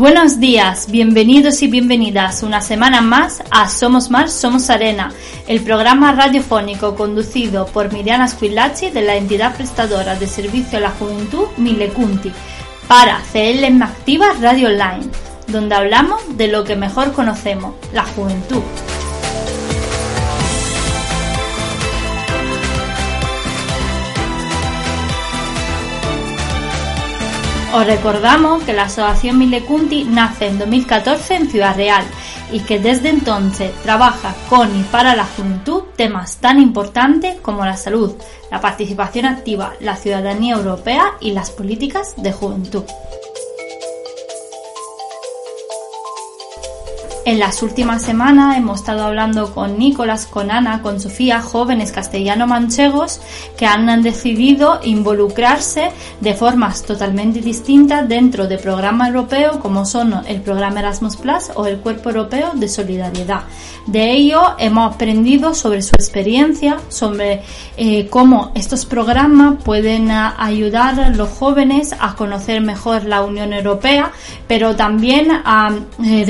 Buenos días, bienvenidos y bienvenidas una semana más a Somos Mar, Somos Arena, el programa radiofónico conducido por Miriana Squillaci de la entidad prestadora de servicio a la juventud Milecunti para CLM Activa Radio Online, donde hablamos de lo que mejor conocemos, la juventud. Os recordamos que la Asociación Milecunti nace en 2014 en Ciudad Real y que desde entonces trabaja con y para la juventud temas tan importantes como la salud, la participación activa, la ciudadanía europea y las políticas de juventud. En las últimas semanas hemos estado hablando con Nicolás, con Ana, con Sofía, jóvenes castellano-manchegos que han decidido involucrarse de formas totalmente distintas dentro de programas europeos como son el programa Erasmus Plus o el Cuerpo Europeo de Solidaridad. De ello hemos aprendido sobre su experiencia, sobre eh, cómo estos programas pueden ayudar a los jóvenes a conocer mejor la Unión Europea, pero también a eh,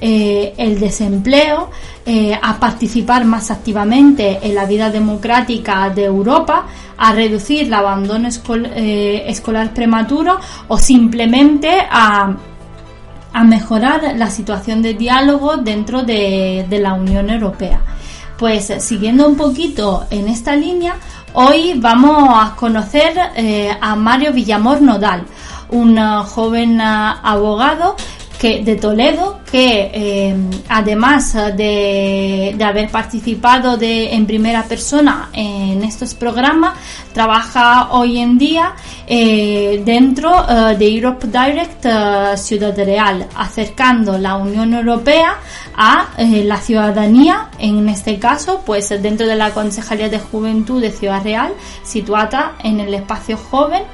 eh, el desempleo, eh, a participar más activamente en la vida democrática de Europa, a reducir el abandono eh, escolar prematuro o simplemente a, mejorar la situación de diálogo dentro de, la Unión Europea. Pues siguiendo un poquito en esta línea, hoy vamos a conocer a Mario Villamor Nodal, un joven abogado de Toledo, que eh, además de, haber participado de, en primera persona en estos programas, trabaja hoy en día eh, dentro eh, de Europe Direct Ciudad Real, acercando la Unión Europea a la ciudadanía, en este caso, pues dentro de la Concejalía de Juventud de Ciudad Real, situada en el espacio joven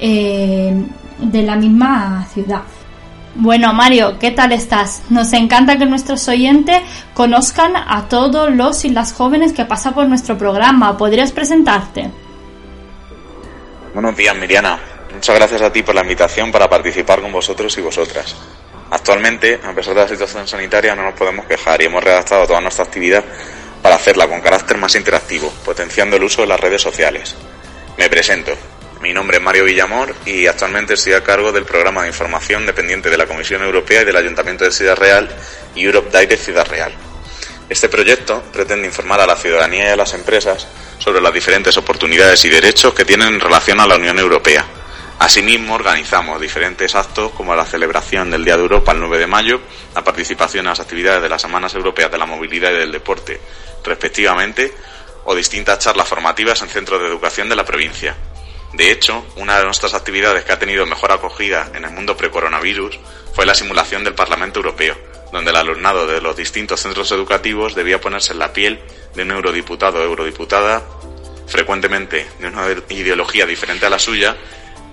de la misma ciudad. Bueno, Mario, ¿qué tal estás? Nos encanta que nuestros oyentes conozcan a todos los y las jóvenes que pasan por nuestro programa. ¿Podrías presentarte? Buenos días, Miriana. Muchas gracias a ti por la invitación para participar con vosotros y vosotras. Actualmente, a pesar de la situación sanitaria, no nos podemos quejar y hemos redactado toda nuestra actividad para hacerla con carácter más interactivo, potenciando el uso de las redes sociales. Me presento. Mi nombre es Mario Villamor y actualmente estoy a cargo del programa de información dependiente de la Comisión Europea y del Ayuntamiento de Ciudad Real Europe Direct Ciudad Real. Este proyecto pretende informar a la ciudadanía y a las empresas sobre las diferentes oportunidades y derechos que tienen en relación a la Unión Europea. Asimismo, organizamos diferentes actos como la celebración del Día de Europa el 9 de mayo, la participación en las actividades de las Semanas Europeas de la Movilidad y del Deporte, respectivamente, o distintas charlas formativas en centros de educación de la provincia. De hecho, una de nuestras actividades que ha tenido mejor acogida en el mundo pre-coronavirus fue la simulación del Parlamento Europeo, donde el alumnado de los distintos centros educativos debía ponerse en la piel de un eurodiputado o eurodiputada, frecuentemente de una ideología diferente a la suya,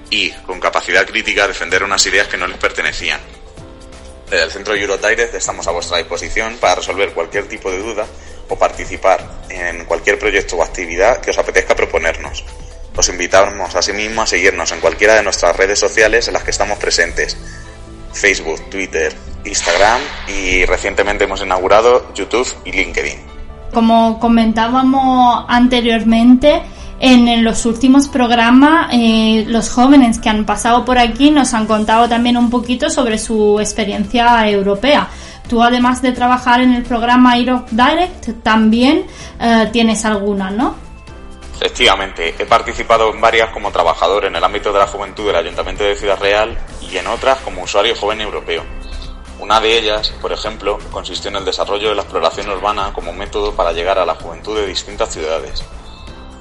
y, con capacidad crítica, defender unas ideas que no les pertenecían. Desde el Centro Eurodirect estamos a vuestra disposición para resolver cualquier tipo de duda o participar en cualquier proyecto o actividad que os apetezca proponernos. Os invitamos asimismo a seguirnos en cualquiera de nuestras redes sociales en las que estamos presentes. Facebook, Twitter, Instagram y recientemente hemos inaugurado YouTube y LinkedIn. Como comentábamos anteriormente, en los últimos programas eh, los jóvenes que han pasado por aquí nos han contado también un poquito sobre su experiencia europea. Tú además de trabajar en el programa Europe Direct también eh, tienes alguna, ¿no? Efectivamente, he participado en varias como trabajador en el ámbito de la juventud del Ayuntamiento de Ciudad Real y en otras como usuario joven europeo. Una de ellas, por ejemplo, consistió en el desarrollo de la exploración urbana como método para llegar a la juventud de distintas ciudades.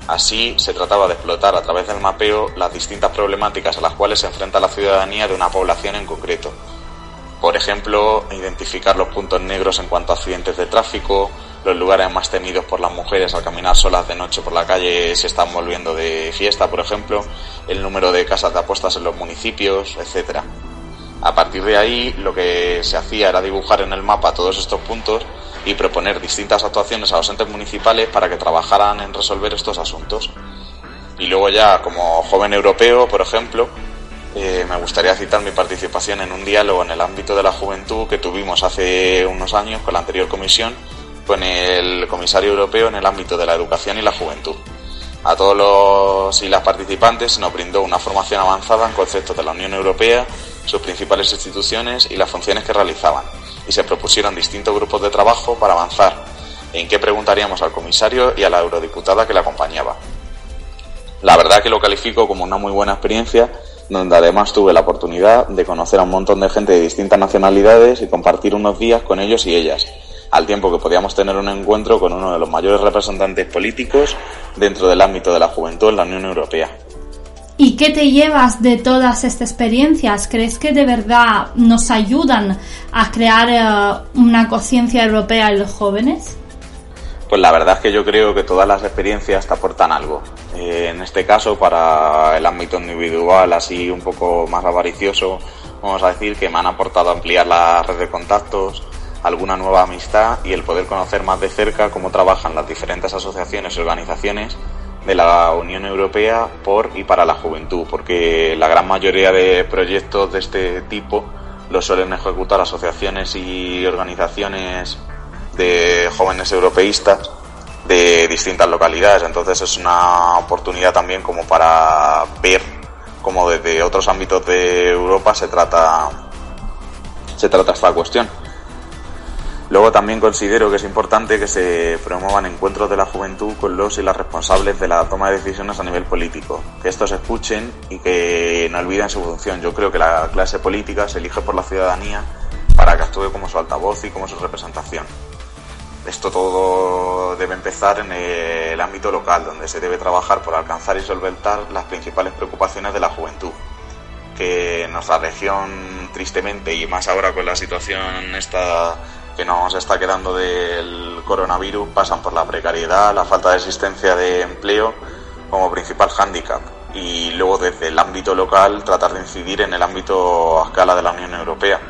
Así, se trataba de explotar a través del mapeo las distintas problemáticas a las cuales se enfrenta la ciudadanía de una población en concreto. Por ejemplo, identificar los puntos negros en cuanto a accidentes de tráfico, los lugares más temidos por las mujeres al caminar solas de noche por la calle se están volviendo de fiesta, por ejemplo, el número de casas de apuestas en los municipios, etcétera. A partir de ahí, lo que se hacía era dibujar en el mapa todos estos puntos y proponer distintas actuaciones a los entes municipales para que trabajaran en resolver estos asuntos. Y luego ya, como joven europeo, por ejemplo, eh, me gustaría citar mi participación en un diálogo en el ámbito de la juventud que tuvimos hace unos años con la anterior comisión con el comisario europeo en el ámbito de la educación y la juventud. A todos los y las participantes nos brindó una formación avanzada en conceptos de la Unión Europea, sus principales instituciones y las funciones que realizaban, y se propusieron distintos grupos de trabajo para avanzar en qué preguntaríamos al comisario y a la eurodiputada que le acompañaba. La verdad que lo califico como una muy buena experiencia, donde además tuve la oportunidad de conocer a un montón de gente de distintas nacionalidades y compartir unos días con ellos y ellas, al tiempo que podíamos tener un encuentro con uno de los mayores representantes políticos dentro del ámbito de la juventud en la Unión Europea. ¿Y qué te llevas de todas estas experiencias? ¿Crees que de verdad nos ayudan a crear eh, una conciencia europea en los jóvenes? Pues la verdad es que yo creo que todas las experiencias te aportan algo. Eh, en este caso, para el ámbito individual, así un poco más avaricioso, vamos a decir que me han aportado ampliar la red de contactos, alguna nueva amistad y el poder conocer más de cerca cómo trabajan las diferentes asociaciones y organizaciones de la Unión Europea por y para la juventud, porque la gran mayoría de proyectos de este tipo los suelen ejecutar asociaciones y organizaciones de jóvenes europeístas de distintas localidades. Entonces es una oportunidad también como para ver cómo desde otros ámbitos de Europa se trata se trata esta cuestión. Luego también considero que es importante que se promuevan encuentros de la juventud con los y las responsables de la toma de decisiones a nivel político, que estos escuchen y que no olviden su función. Yo creo que la clase política se elige por la ciudadanía para que actúe como su altavoz y como su representación. Esto todo debe empezar en el ámbito local, donde se debe trabajar por alcanzar y solventar las principales preocupaciones de la juventud que en nuestra región tristemente y más ahora con la situación esta que nos está quedando del coronavirus pasan por la precariedad, la falta de existencia de empleo como principal hándicap y luego desde el ámbito local tratar de incidir en el ámbito a escala de la Unión Europea.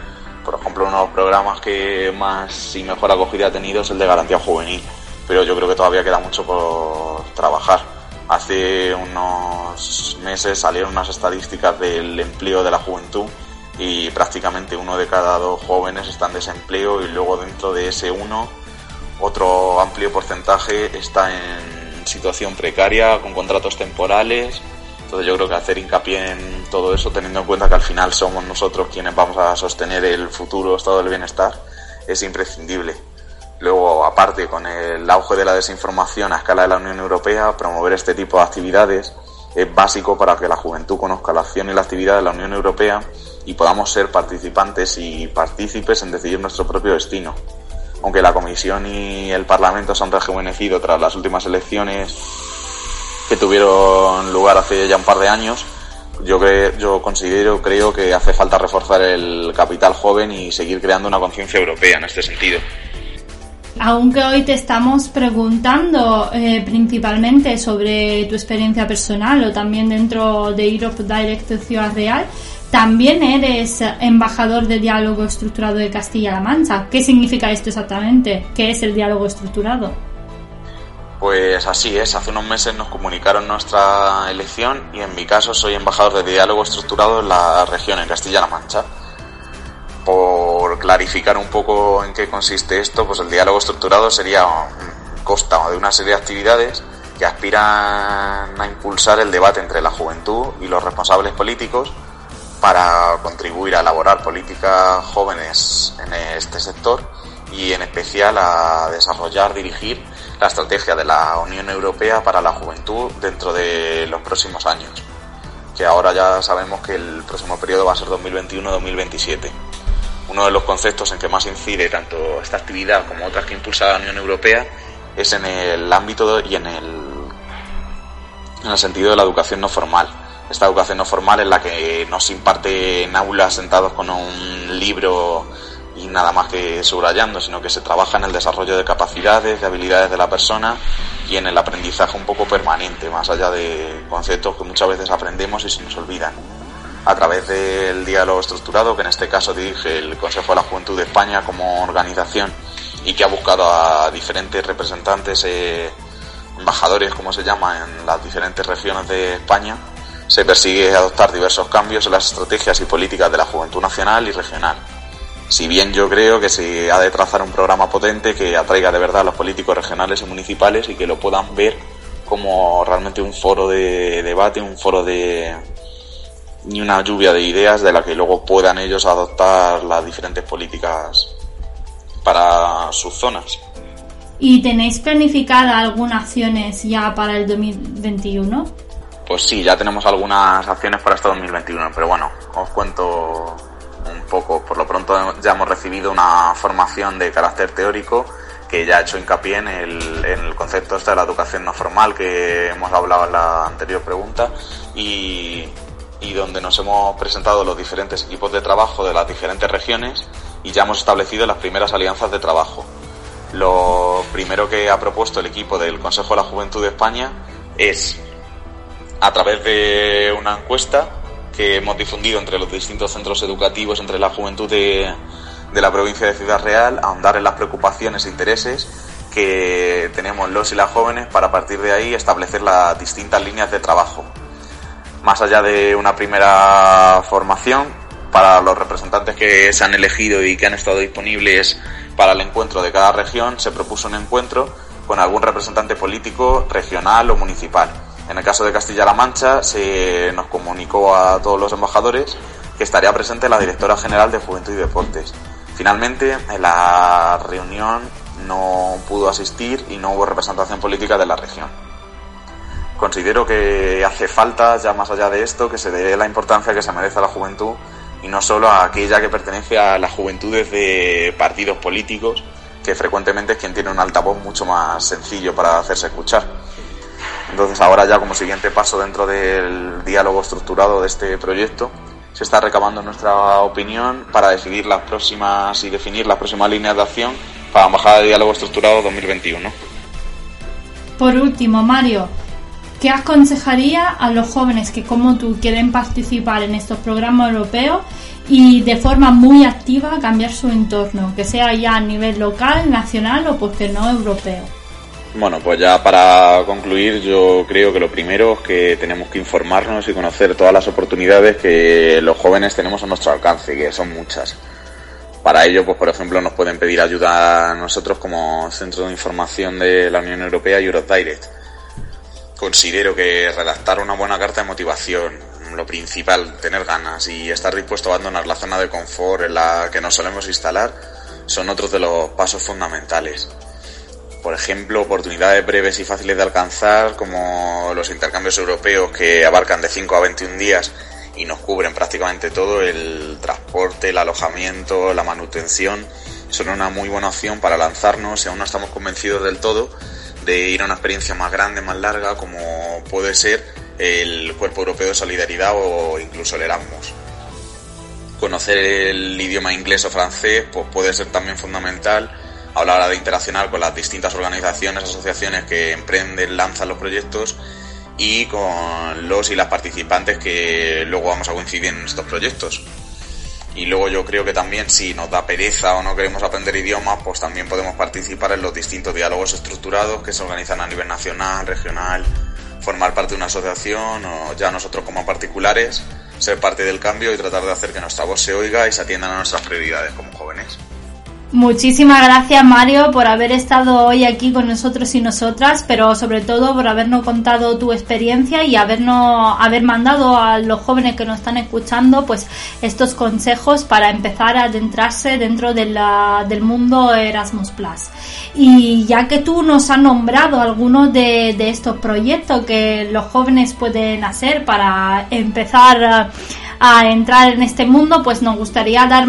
Por ejemplo, uno de los programas que más y mejor acogida ha tenido es el de garantía juvenil, pero yo creo que todavía queda mucho por trabajar. Hace unos meses salieron unas estadísticas del empleo de la juventud y prácticamente uno de cada dos jóvenes está en desempleo y luego dentro de ese uno otro amplio porcentaje está en situación precaria con contratos temporales. Entonces yo creo que hacer hincapié en todo eso teniendo en cuenta que al final somos nosotros quienes vamos a sostener el futuro estado del bienestar es imprescindible. Luego, aparte, con el auge de la desinformación a escala de la Unión Europea, promover este tipo de actividades es básico para que la juventud conozca la acción y la actividad de la Unión Europea y podamos ser participantes y partícipes en decidir nuestro propio destino. Aunque la Comisión y el Parlamento se han rejuvenecido tras las últimas elecciones que tuvieron lugar hace ya un par de años, yo, que, yo considero, creo que hace falta reforzar el capital joven y seguir creando una conciencia europea en este sentido. Aunque hoy te estamos preguntando eh, principalmente sobre tu experiencia personal o también dentro de Europe Direct Ciudad Real, también eres embajador de diálogo estructurado de Castilla-La Mancha. ¿Qué significa esto exactamente? ¿Qué es el diálogo estructurado? Pues así es, hace unos meses nos comunicaron nuestra elección y en mi caso soy embajador de diálogo estructurado en la región, en Castilla-La Mancha. Por clarificar un poco en qué consiste esto, pues el diálogo estructurado sería consta de una serie de actividades que aspiran a impulsar el debate entre la juventud y los responsables políticos para contribuir a elaborar políticas jóvenes en este sector y en especial a desarrollar, dirigir la estrategia de la Unión Europea para la juventud dentro de los próximos años, que ahora ya sabemos que el próximo periodo va a ser 2021-2027. Uno de los conceptos en que más incide tanto esta actividad como otras que impulsa la Unión Europea es en el ámbito y en el en el sentido de la educación no formal. Esta educación no formal es la que no se imparte en aulas sentados con un libro y nada más que subrayando, sino que se trabaja en el desarrollo de capacidades, de habilidades de la persona y en el aprendizaje un poco permanente, más allá de conceptos que muchas veces aprendemos y se nos olvidan. A través del diálogo estructurado, que en este caso dirige el Consejo de la Juventud de España como organización y que ha buscado a diferentes representantes, eh, embajadores, como se llama, en las diferentes regiones de España, se persigue adoptar diversos cambios en las estrategias y políticas de la juventud nacional y regional si bien yo creo que se ha de trazar un programa potente que atraiga de verdad a los políticos regionales y municipales y que lo puedan ver como realmente un foro de debate, un foro de ni una lluvia de ideas de la que luego puedan ellos adoptar las diferentes políticas para sus zonas. ¿Y tenéis planificada algunas acciones ya para el 2021? Pues sí, ya tenemos algunas acciones para este 2021, pero bueno, os cuento un poco. Por lo pronto ya hemos recibido una formación de carácter teórico que ya ha hecho hincapié en el, en el concepto este de la educación no formal que hemos hablado en la anterior pregunta y, y donde nos hemos presentado los diferentes equipos de trabajo de las diferentes regiones y ya hemos establecido las primeras alianzas de trabajo. Lo primero que ha propuesto el equipo del Consejo de la Juventud de España es, a través de una encuesta, que hemos difundido entre los distintos centros educativos, entre la juventud de, la provincia de Ciudad Real, ahondar en las preocupaciones e intereses que tenemos los y las jóvenes para a partir de ahí establecer las distintas líneas de trabajo. Más allá de una primera formación, para los representantes que se han elegido y que han estado disponibles para el encuentro de cada región, se propuso un encuentro con algún representante político regional o municipal en el caso de Castilla-La Mancha, se nos comunicó a todos los embajadores que estaría presente la directora general de Juventud y Deportes. Finalmente, en la reunión no pudo asistir y no hubo representación política de la región. Considero que hace falta, ya más allá de esto, que se dé la importancia que se merece a la juventud y no solo a aquella que pertenece a las juventudes de partidos políticos, que frecuentemente es quien tiene un altavoz mucho más sencillo para hacerse escuchar. Entonces ahora ya como siguiente paso dentro del diálogo estructurado de este proyecto, se está recabando nuestra opinión para decidir las próximas y definir las próximas líneas de acción para Embajada de Diálogo Estructurado 2021. Por último, Mario, ¿qué aconsejaría a los jóvenes que como tú quieren participar en estos programas europeos y de forma muy activa cambiar su entorno, que sea ya a nivel local, nacional o porque no europeo? Bueno, pues ya para concluir, yo creo que lo primero es que tenemos que informarnos y conocer todas las oportunidades que los jóvenes tenemos a nuestro alcance, que son muchas. Para ello, pues por ejemplo, nos pueden pedir ayuda nosotros como Centro de Información de la Unión Europea Europe Direct. Considero que redactar una buena carta de motivación, lo principal, tener ganas y estar dispuesto a abandonar la zona de confort en la que nos solemos instalar, son otros de los pasos fundamentales por ejemplo, oportunidades breves y fáciles de alcanzar, como los intercambios europeos que abarcan de 5 a 21 días y nos cubren prácticamente todo, el transporte, el alojamiento, la manutención, son una muy buena opción para lanzarnos y aún no estamos convencidos del todo de ir a una experiencia más grande, más larga, como puede ser el Cuerpo Europeo de Solidaridad o incluso el Erasmus. Conocer el idioma inglés o francés pues puede ser también fundamental a la hora de interaccionar con las distintas organizaciones, asociaciones que emprenden, lanzan los proyectos y con los y las participantes que luego vamos a coincidir en estos proyectos. Y luego yo creo que también si nos da pereza o no queremos aprender idiomas, pues también podemos participar en los distintos diálogos estructurados que se organizan a nivel nacional, regional, formar parte de una asociación o ya nosotros como particulares ser parte del cambio y tratar de hacer que nuestra voz se oiga y se atiendan a nuestras prioridades como jóvenes. Muchísimas gracias Mario por haber estado hoy aquí con nosotros y nosotras, pero sobre todo por habernos contado tu experiencia y habernos haber mandado a los jóvenes que nos están escuchando pues estos consejos para empezar a adentrarse dentro del mundo Erasmus Plus. Y ya que tú nos has nombrado algunos de, de estos proyectos que los jóvenes pueden hacer para empezar a entrar en este mundo, pues nos gustaría dar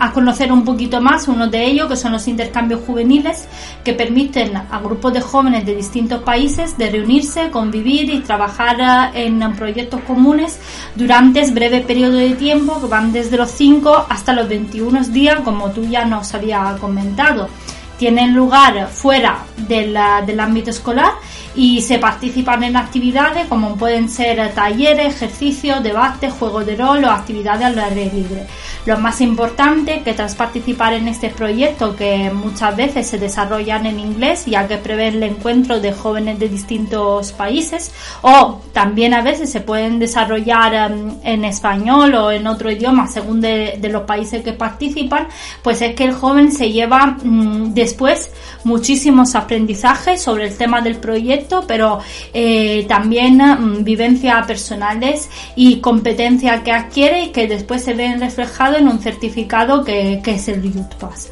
a conocer un poquito más uno de ellos, que son los intercambios juveniles, que permiten a grupos de jóvenes de distintos países de reunirse, convivir y trabajar eh, en proyectos comunes durante breve periodo de tiempo, que van desde los 5 hasta los 21 días, como tú ya nos había comentado. Tienen lugar fuera del ámbito escolar y se participan en actividades como pueden ser talleres, ejercicios, debates, juegos de rol o actividades al aire libre. Lo más importante que tras participar en este proyecto que muchas veces se desarrollan en inglés ya que prevé el encuentro de jóvenes de distintos países o también a veces se pueden desarrollar em, en español o en otro idioma según de, los países que participan, pues es que el joven se lleva mm, después muchísimos aprendizajes sobre el tema del proyecto, pero eh, también mm, vivencias personales y competencias que adquiere y que después se ven reflejados en un certificado que, que es el Youth Pass.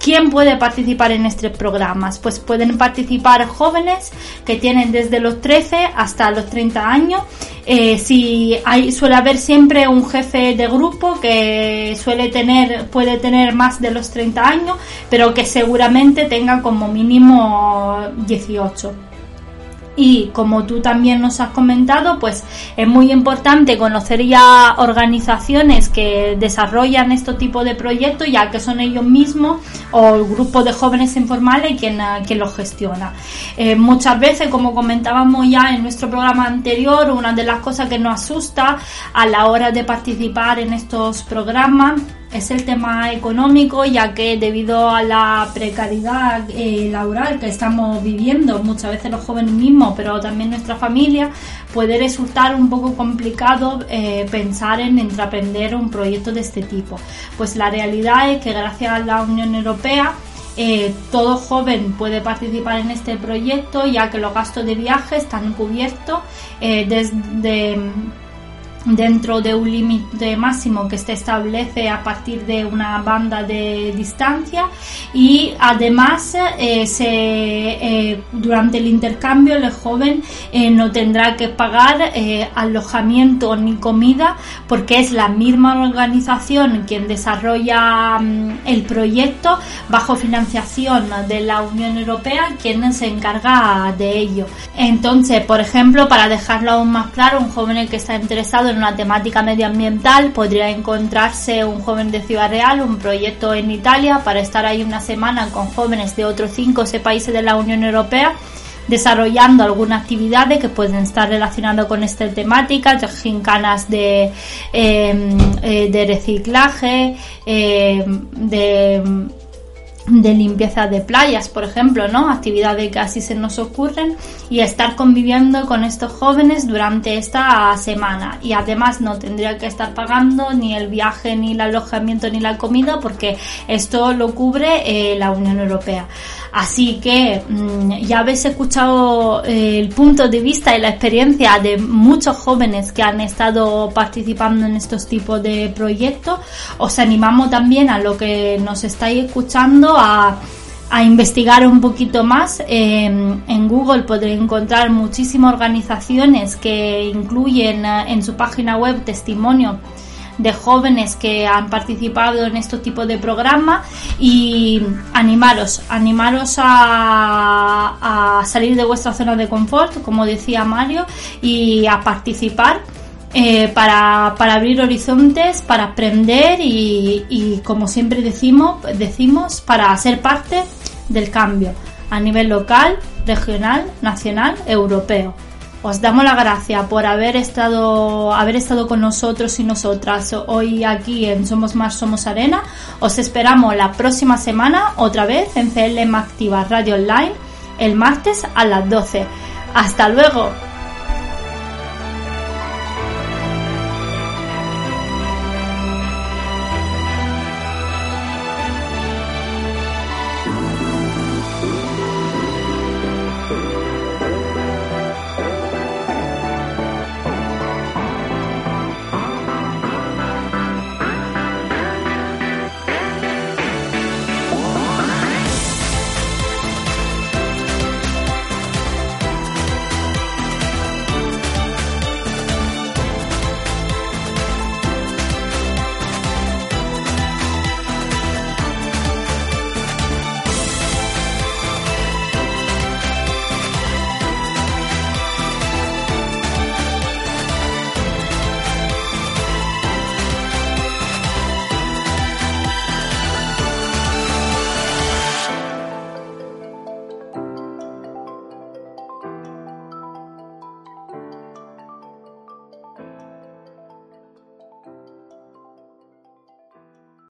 ¿Quién puede participar en estos programas? Pues pueden participar jóvenes que tienen desde los 13 hasta los 30 años. Eh, si hay, suele haber siempre un jefe de grupo que suele tener, puede tener más de los 30 años, pero que seguramente tenga como mínimo 18 y como tú también nos has comentado, pues es muy importante conocer ya organizaciones que desarrollan este tipo de proyectos, ya que son ellos mismos o el grupo de jóvenes informales quien, eh, los gestiona. Eh, muchas veces, como comentábamos ya en nuestro programa anterior, una de las cosas que nos asusta a la hora de participar en estos programas es el tema económico, ya que debido a la precariedad eh, laboral que estamos viviendo, muchas veces los jóvenes mismos, pero también nuestra familia, puede resultar un poco complicado eh, pensar en entreprender un proyecto de este tipo. Pues la realidad es que gracias a la Unión Europea, eh, todo joven puede participar en este proyecto ya que los gastos de viaje están cubiertos desde dentro de un límite máximo que se establece a partir de una banda de distancia y además eh, se, eh, durante el intercambio el joven eh, no tendrá que pagar alojamiento ni comida porque es la misma organización quien desarrolla mm, el proyecto bajo financiación de la Unión Europea quien se encarga de ello. Entonces, por ejemplo, para dejarlo aún más claro, un joven que está interesado en una temática medioambiental podría encontrarse un joven de Ciudad Real, un proyecto en Italia para estar ahí una semana con jóvenes de otros cinco o seis países de la Unión Europea desarrollando algunas actividades que pueden estar relacionadas con esta temática, gincanas de, em, eh, de reciclaje, em, de de limpieza de playas, por ejemplo, ¿no? Actividades que así se nos ocurren y estar conviviendo con estos jóvenes durante esta semana. Y además no tendría que estar pagando ni el viaje, ni el alojamiento, ni la comida porque esto lo cubre eh, la Unión Europea. Así que mm, ya habéis escuchado eh, el punto de vista y la experiencia de muchos jóvenes que han estado participando en estos tipos de proyectos. Os animamos también a lo que nos estáis escuchando a, investigar un poquito más. en Google podréis encontrar muchísimas organizaciones que incluyen eh, en su página web testimonio de jóvenes que han participado en este tipo de programa y animaros, animaros a, salir de vuestra zona de confort, como decía Mario, y a participar. Eh, para, para, abrir horizontes, para aprender y, y, como siempre decimos, decimos, para ser parte del cambio a nivel local, regional, nacional, europeo. Os damos la gracia por haber estado, haber estado con nosotros y nosotras hoy aquí en Somos Más, Somos Arena. Os esperamos la próxima semana otra vez en CLM Activa Radio Online el martes a las 12. Hasta luego.